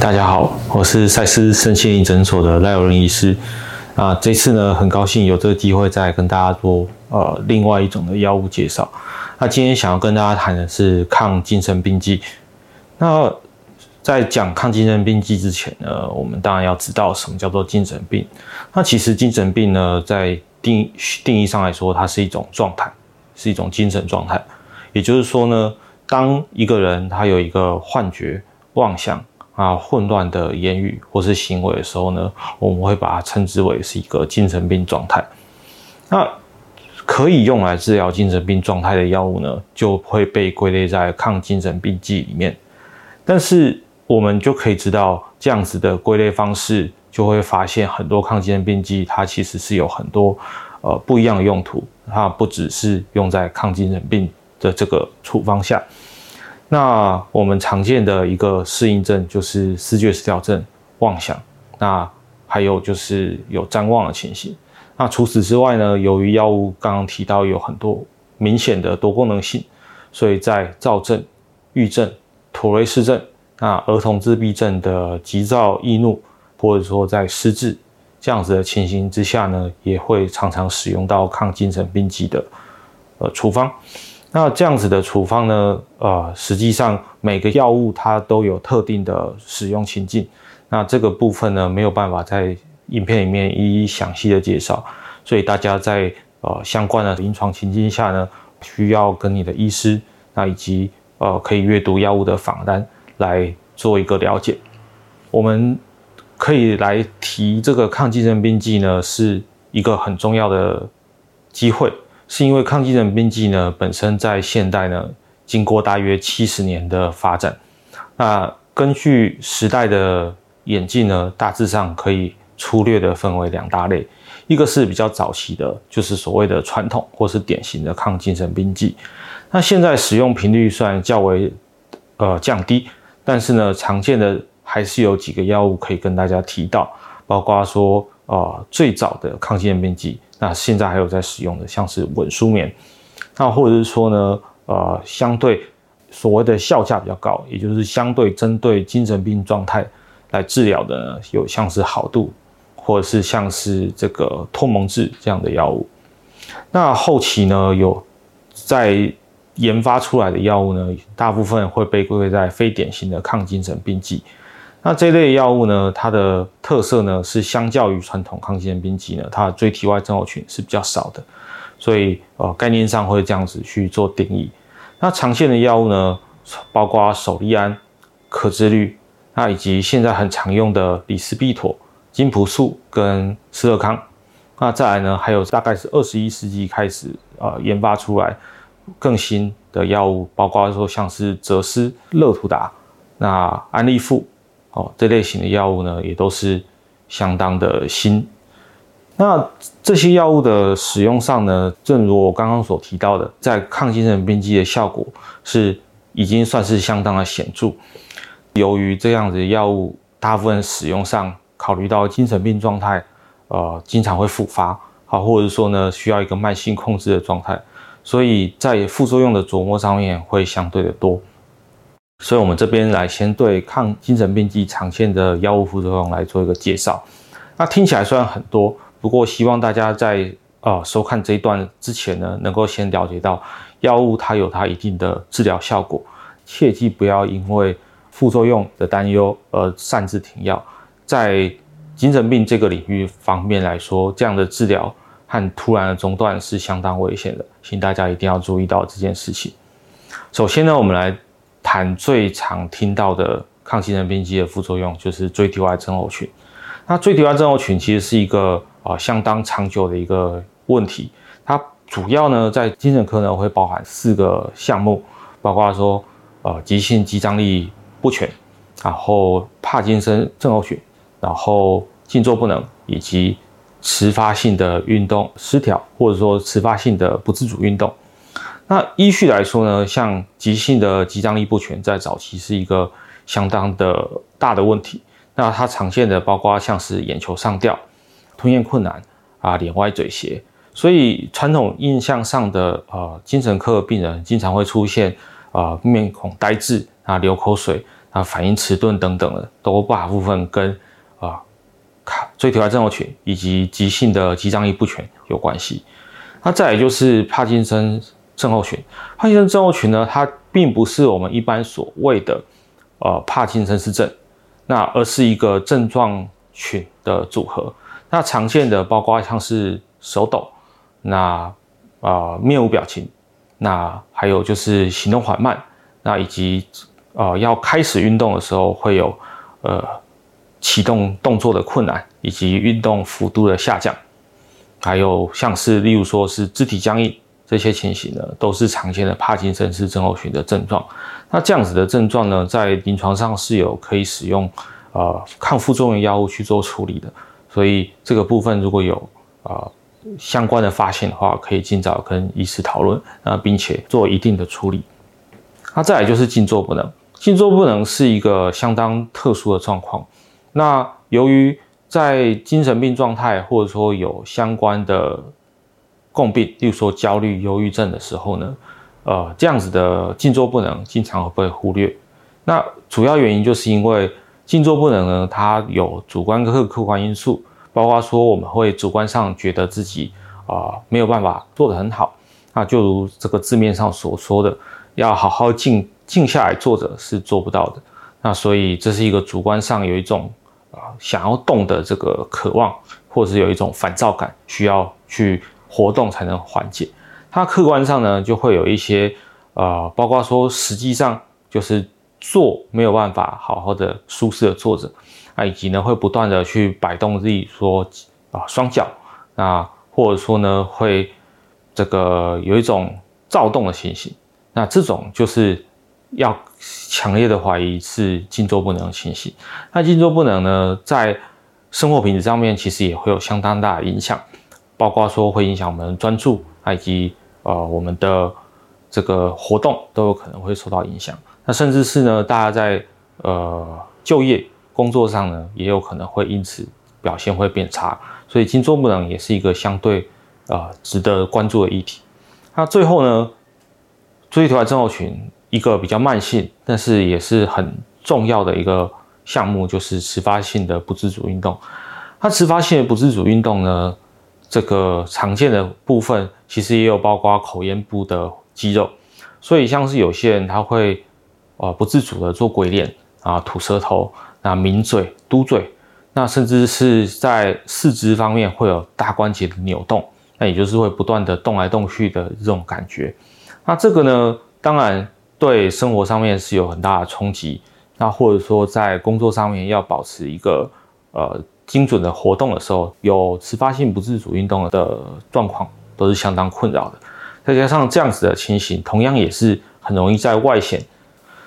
大家好，我是赛斯身心灵诊所的赖有任医师。啊，这次呢，很高兴有这个机会再跟大家做呃另外一种的药物介绍。那今天想要跟大家谈的是抗精神病剂。那在讲抗精神病剂之前呢，我们当然要知道什么叫做精神病。那其实精神病呢，在定定义上来说，它是一种状态，是一种精神状态。也就是说呢，当一个人他有一个幻觉、妄想。啊，混乱的言语或是行为的时候呢，我们会把它称之为是一个精神病状态。那可以用来治疗精神病状态的药物呢，就会被归类在抗精神病剂里面。但是我们就可以知道，这样子的归类方式，就会发现很多抗精神病剂，它其实是有很多呃不一样的用途，它不只是用在抗精神病的这个处方下。那我们常见的一个适应症就是视觉失调症、妄想，那还有就是有譫妄的情形。那除此之外呢，由于药物刚刚提到有很多明显的多功能性，所以在躁症、郁症、妥瑞氏症、那儿童自闭症的急躁易怒，或者说在失智这样子的情形之下呢，也会常常使用到抗精神病剂的呃处方。那这样子的处方呢，呃，实际上每个药物它都有特定的使用情境，那这个部分呢没有办法在影片里面一一详细的介绍，所以大家在呃相关的临床情境下呢，需要跟你的医师，那以及呃可以阅读药物的访单来做一个了解。我们可以来提这个抗精神病剂呢，是一个很重要的机会。是因为抗精神病剂呢，本身在现代呢，经过大约七十年的发展，那根据时代的演进呢，大致上可以粗略的分为两大类，一个是比较早期的，就是所谓的传统或是典型的抗精神病剂，那现在使用频率算较为呃降低，但是呢，常见的还是有几个药物可以跟大家提到，包括说呃最早的抗精神病剂。那现在还有在使用的，像是稳舒眠，那或者是说呢，呃，相对所谓的效价比较高，也就是相对针对精神病状态来治疗的呢，有像是好度，或者是像是这个托蒙治这样的药物。那后期呢，有在研发出来的药物呢，大部分会被归类在非典型的抗精神病剂。那这类药物呢，它的特色呢是相较于传统抗精神病剂呢，它的椎体外症候群是比较少的，所以呃概念上会这样子去做定义。那常见的药物呢，包括首利安、可治愈，那以及现在很常用的李斯必妥、金普素跟斯乐康。那再来呢，还有大概是二十一世纪开始呃研发出来更新的药物，包括说像是泽斯、乐图达、那安利富。哦，这类型的药物呢，也都是相当的新。那这些药物的使用上呢，正如我刚刚所提到的，在抗精神病剂的效果是已经算是相当的显著。由于这样子的药物大部分使用上考虑到精神病状态，呃，经常会复发，好，或者说呢，需要一个慢性控制的状态，所以在副作用的琢磨上面会相对的多。所以，我们这边来先对抗精神病剂常见的药物副作用来做一个介绍。那听起来虽然很多，不过希望大家在呃收看这一段之前呢，能够先了解到药物它有它一定的治疗效果，切记不要因为副作用的担忧而擅自停药。在精神病这个领域方面来说，这样的治疗和突然的中断是相当危险的，请大家一定要注意到这件事情。首先呢，我们来。谈最常听到的抗精神病剂的副作用就是椎体外症候群。那椎体外症候群其实是一个啊、呃、相当长久的一个问题。它主要呢在精神科呢会包含四个项目，包括说呃急性肌张力不全，然后帕金森症候群，然后静坐不能，以及迟发性的运动失调，或者说迟发性的不自主运动。那依序来说呢，像急性的肌张力不全，在早期是一个相当的大的问题。那它常见的包括像是眼球上吊、吞咽困难啊、脸歪嘴斜。所以传统印象上的呃精神科病人，经常会出现啊、面孔呆滞啊、流口水啊、反应迟钝等等的，都大部分跟啊卡椎体外症候群以及急性的肌张力不全有关系。那再来就是帕金森症候群，帕金森症候群呢，它并不是我们一般所谓的呃帕金森氏症，那而是一个症状群的组合。那常见的包括像是手抖，那啊、呃、面无表情，那还有就是行动缓慢，那以及呃要开始运动的时候会有呃启动动作的困难，以及运动幅度的下降，还有像是例如说是肢体僵硬这些情形呢，都是常见的帕金森氏症候群的症状。那这样子的症状呢，在临床上是有可以使用呃抗副作用药物去做处理的。所以这个部分如果有啊、相关的发现的话，可以尽早跟医师讨论，啊，并且做一定的处理。那再来就是静坐不能，静坐不能是一个相当特殊的状况。那由于在精神病状态或者说有相关的共病，例如说焦虑、忧郁症的时候呢，呃，这样子的静坐不能经常会被忽略。那主要原因就是因为静坐不能呢，它有主观跟客观因素。包括说我们会主观上觉得自己啊、没有办法做得很好，那就如这个字面上所说的，要好好静静下来坐着是做不到的。那所以这是一个主观上有一种啊、想要动的这个渴望，或者是有一种烦躁感，需要去活动才能缓解。它客观上呢就会有一些呃，包括说实际上就是坐没有办法好好的舒适的坐着。那以及呢，会不断的去摆动自己说啊双脚，那或者说呢，会这个有一种躁动的情形，那这种就是要强烈的怀疑是静坐不能的情形。那静坐不能呢，在生活品质上面其实也会有相当大的影响，包括说会影响我们专注，以及呃我们的这个活动都有可能会受到影响。那甚至是呢，大家在呃就业。工作上呢，也有可能会因此表现会变差，所以静坐不能也是一个相对、呃、值得关注的议题。那最后呢，椎体外症候群一个比较慢性，但是也是很重要的一个项目，就是迟发性的不自主运动。它迟发性的不自主运动呢，这个常见的部分其实也有包括口咽部的肌肉，所以像是有些人他会呃不自主的做鬼脸啊、吐舌头。那抿嘴、嘟嘴，那甚至是在四肢方面会有大关节的扭动，那也就是会不断的动来动去的这种感觉。那这个呢，当然对生活上面是有很大的冲击。那或者说在工作上面要保持一个呃精准的活动的时候，有迟发性不自主运动的状况都是相当困扰的。再加上这样子的情形，同样也是很容易在外显，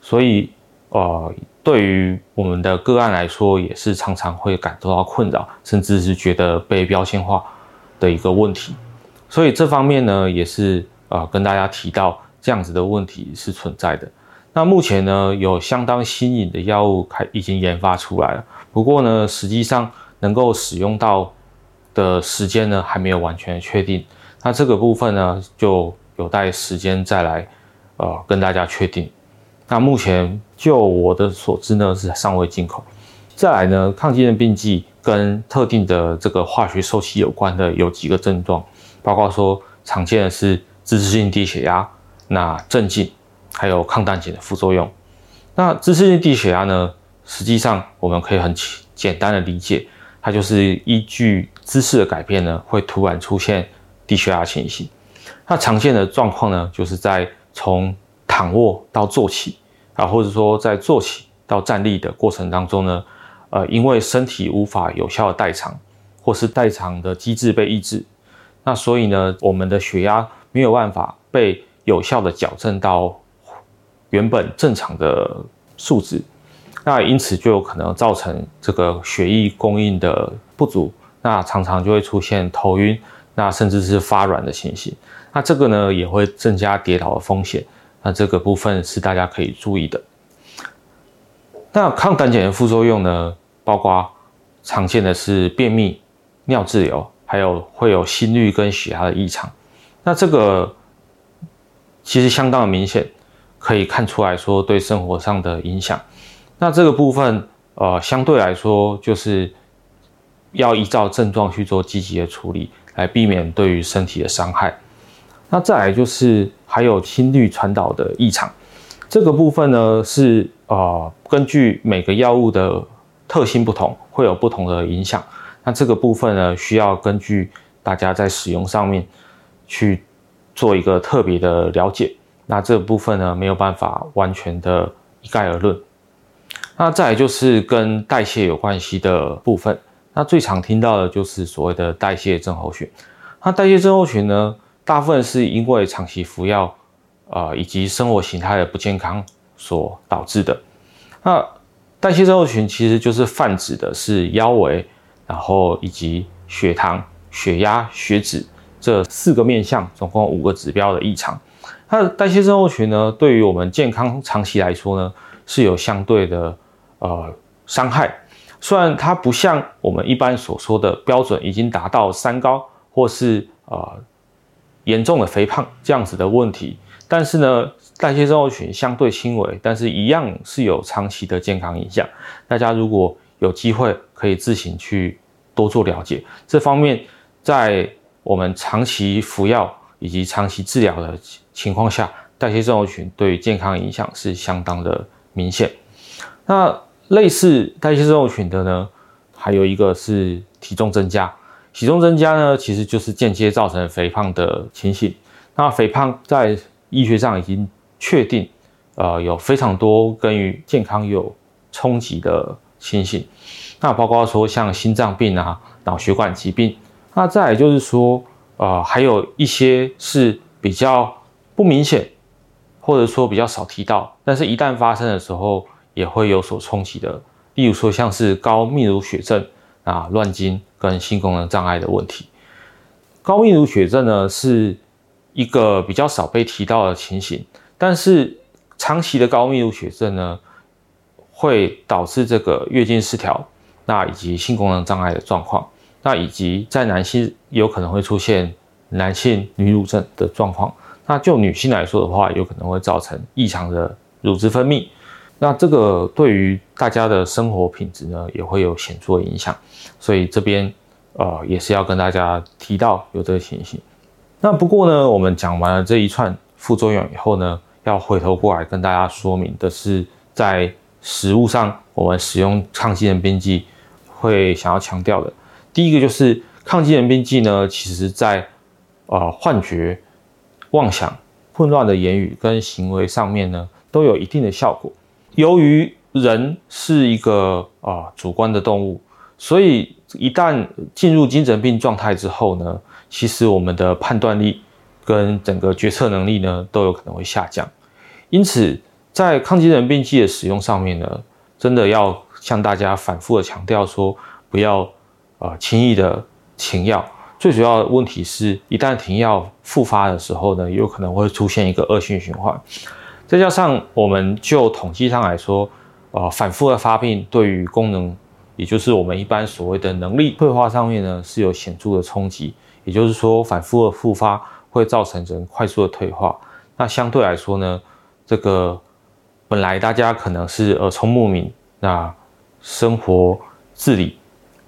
所以呃。对于我们的个案来说，也是常常会感受到困扰，甚至是觉得被标签化的一个问题。所以这方面呢，也是呃跟大家提到这样子的问题是存在的。那目前呢，有相当新颖的药物开已经研发出来了，不过呢，实际上能够使用到的时间呢，还没有完全确定。那这个部分呢，就有待时间再来呃跟大家确定。那目前就我的所知呢，是尚未进口。再来呢，抗精神病剂跟特定的这个化学受体有关的有几个症状，包括说常见的是姿势性低血压、那镇静，还有抗胆碱的副作用。那姿势性低血压呢，实际上我们可以很简单的理解，它就是依据姿势的改变呢，会突然出现低血压情形。那常见的状况呢，就是在从躺卧到坐起啊，或者说在坐起到站立的过程当中呢，呃，因为身体无法有效的代偿，或是代偿的机制被抑制，那所以呢，我们的血压没有办法被有效的矫正到原本正常的数值，那因此就有可能造成这个血液供应的不足，那常常就会出现头晕，那甚至是发软的情形，那这个呢也会增加跌倒的风险。那这个部分是大家可以注意的。那抗胆碱的副作用呢，包括常见的是便秘、尿滞留，还有会有心率跟血压的异常。那这个其实相当的明显，可以看出来说对生活上的影响。那这个部分呃相对来说就是要依照症状去做积极的处理，来避免对于身体的伤害。那再来就是还有心律传导的异常，这个部分呢是呃根据每个药物的特性不同，会有不同的影响。那这个部分呢需要根据大家在使用上面去做一个特别的了解。那这部分呢没有办法完全的一概而论。那再来就是跟代谢有关系的部分，那最常听到的就是所谓的代谢症候群。那代谢症候群呢？大部分是因为长期服药，呃，以及生活形态的不健康所导致的。那代谢症候群其实就是泛指的是腰围，然后以及血糖、血压、血脂这四个面向，总共五个指标的异常。它的代谢症候群呢，对于我们健康长期来说呢，是有相对的呃伤害。虽然它不像我们一般所说的标准已经达到三高，或是呃。严重的肥胖这样子的问题，但是呢，代谢症候群相对轻微，但是一样是有长期的健康影响。大家如果有机会，可以自行去多做了解。这方面，在我们长期服药以及长期治疗的情况下，代谢症候群对健康影响是相当的明显。那类似代谢症候群的呢，还有一个是体重增加。体重增加呢，其实就是间接造成肥胖的情形。那肥胖在医学上已经确定，呃，有非常多跟与健康有冲击的情形。那包括说像心脏病啊、脑血管疾病。那再来就是说，呃，还有一些是比较不明显，或者说比较少提到，但是一旦发生的时候也会有所冲击的。例如说像是高泌乳血症。啊，乱经跟性功能障碍的问题，高泌乳血症呢是一个比较少被提到的情形，但是长期的高泌乳血症呢，会导致这个月经失调，那以及性功能障碍的状况，那以及在男性有可能会出现男性女乳症的状况，那就女性来说的话，有可能会造成异常的乳汁分泌。那这个对于大家的生活品质呢，也会有显著的影响，所以这边呃也是要跟大家提到有这个情形。那不过呢，我们讲完了这一串副作用以后呢，要回头过来跟大家说明的是，在食物上我们使用抗精神边剂会想要强调的，第一个就是抗精神边剂呢，其实在呃幻觉、妄想、混乱的言语跟行为上面呢，都有一定的效果。由于人是一个啊、主观的动物，所以一旦进入精神病状态之后呢，其实我们的判断力跟整个决策能力呢都有可能会下降。因此，在抗精神病剂的使用上面呢，真的要向大家反复的强调说，不要啊、呃、轻易的停药。最主要的问题是，一旦停药复发的时候呢，有可能会出现一个恶性循环。再加上我们就统计上来说，呃，反复的发病对于功能，也就是我们一般所谓的能力退化上面呢，是有显著的冲击。也就是说，反复的复发会造成人快速的退化。那相对来说呢，这个本来大家可能是耳聪目明，那生活自理，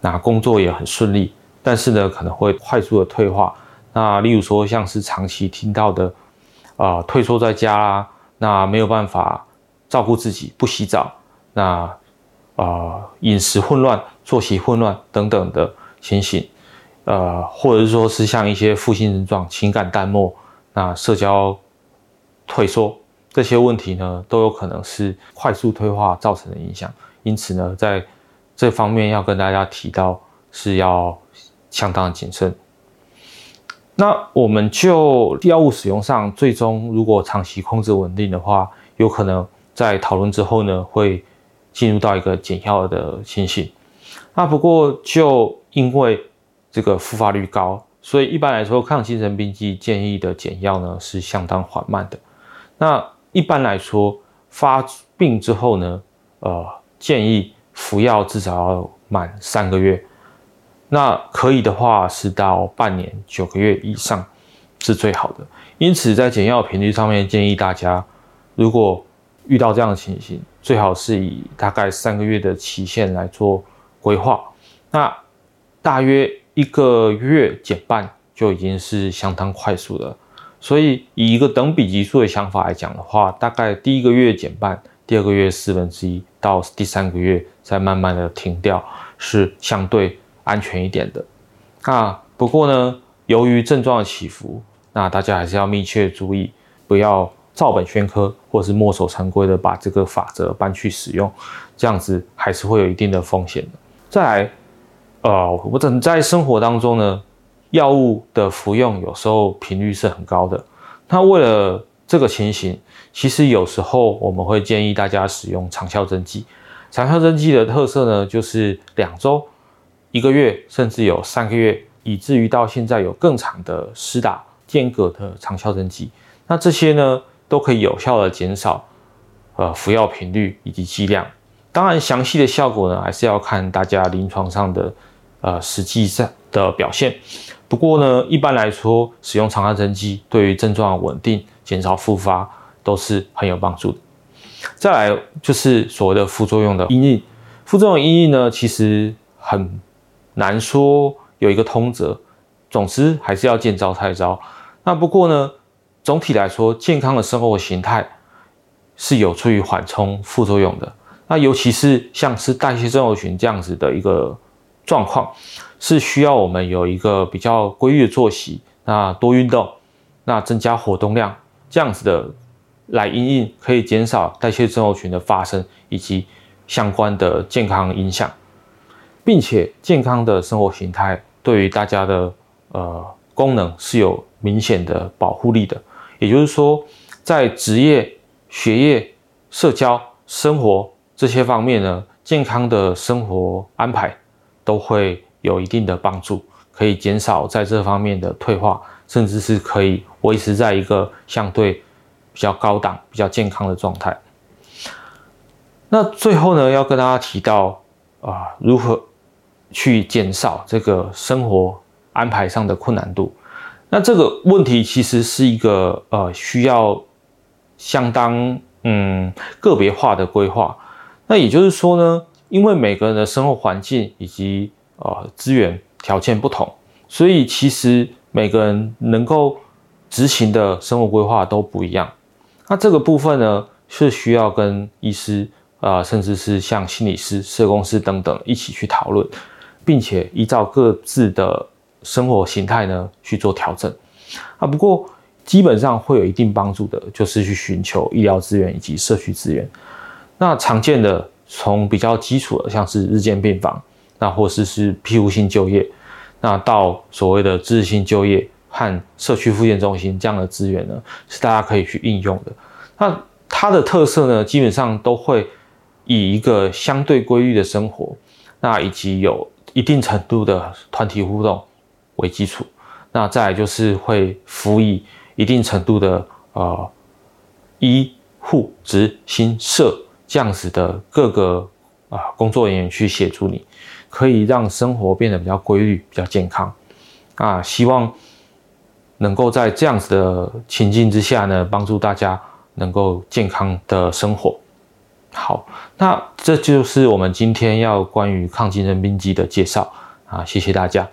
那工作也很顺利，但是呢，可能会快速的退化。那例如说，像是长期听到的，啊、呃，退缩在家啦。那没有办法照顾自己，不洗澡，那啊、饮食混乱、作息混乱等等的情形，呃，或者是说是像一些负性症状、情感淡漠、那社交退缩这些问题呢，都有可能是快速退化造成的影响。因此呢，在这方面要跟大家提到是要相当谨慎。那我们就药物使用上，最终如果长期控制稳定的话，有可能在讨论之后呢，会进入到一个减药的情形。那不过就因为这个复发率高，所以一般来说，抗精神病剂建议的减药呢是相当缓慢的。那一般来说，发病之后呢，呃，建议服药至少要满三个月。那可以的话是到半年九个月以上是最好的。因此，在减药频率上面，建议大家如果遇到这样的情形，最好是以大概三个月的期限来做规划。那大约一个月减半就已经是相当快速的。所以以一个等比级数的想法来讲的话，大概第一个月减半，第二个月四分之一，到第三个月再慢慢的停掉，是相对安全一点的。那不过呢，由于症状的起伏，那大家还是要密切注意，不要照本宣科，或是墨守成规的把这个法则搬去使用，这样子还是会有一定的风险的。再来，呃，我等在生活当中呢，药物的服用有时候频率是很高的。那为了这个情形，其实有时候我们会建议大家使用长效针剂。长效针剂的特色呢，就是两周、一个月，甚至有三个月，以至于到现在有更长的施打间隔的长效针剂。那这些呢，都可以有效的减少呃服药频率以及剂量。当然，详细的效果呢，还是要看大家临床上的呃实际上的表现。不过呢，一般来说，使用长效针剂对于症状稳定、减少复发都是很有帮助的。再来就是所谓的副作用的因应，副作用因应呢，其实很难说有一个通则，总之还是要见招拆招。那不过呢，总体来说，健康的生活形态是有助于缓冲副作用的。那尤其是像是代谢症候群这样子的一个状况，是需要我们有一个比较规律的作息，那多运动，那增加活动量，这样子的来因应，可以减少代谢症候群的发生以及相关的健康影响，并且健康的生活形态对于大家的呃功能是有明显的保护力的。也就是说，在职业、学业、社交、生活。这些方面呢，健康的生活安排都会有一定的帮助，可以减少在这方面的退化，甚至是可以维持在一个相对比较高档、比较健康的状态。那最后呢，要跟大家提到啊、如何去减少这个生活安排上的困难度。那这个问题其实是一个呃需要相当嗯个别化的规划。那也就是说呢，因为每个人的生活环境以及呃资源条件不同，所以其实每个人能够执行的生活规划都不一样。那这个部分呢，是需要跟医师啊、甚至是像心理师、社工师等等一起去讨论，并且依照各自的生活形态呢去做调整。啊，不过基本上会有一定帮助的，就是去寻求医疗资源以及社区资源。那常见的，从比较基础的，像是日间病房，那或是是庇护性就业，那到所谓的支持性就业和社区复健中心这样的资源呢，是大家可以去应用的。那它的特色呢，基本上都会以一个相对规律的生活，那以及有一定程度的团体互动为基础。那再来就是会辅以一定程度的呃医护执行社。这样子的各个啊工作人员去协助你，可以让生活变得比较规律、比较健康啊。希望能够在这样子的情境之下呢，帮助大家能够健康的生活。好，那这就是我们今天要关于抗精神病机的介绍啊，谢谢大家。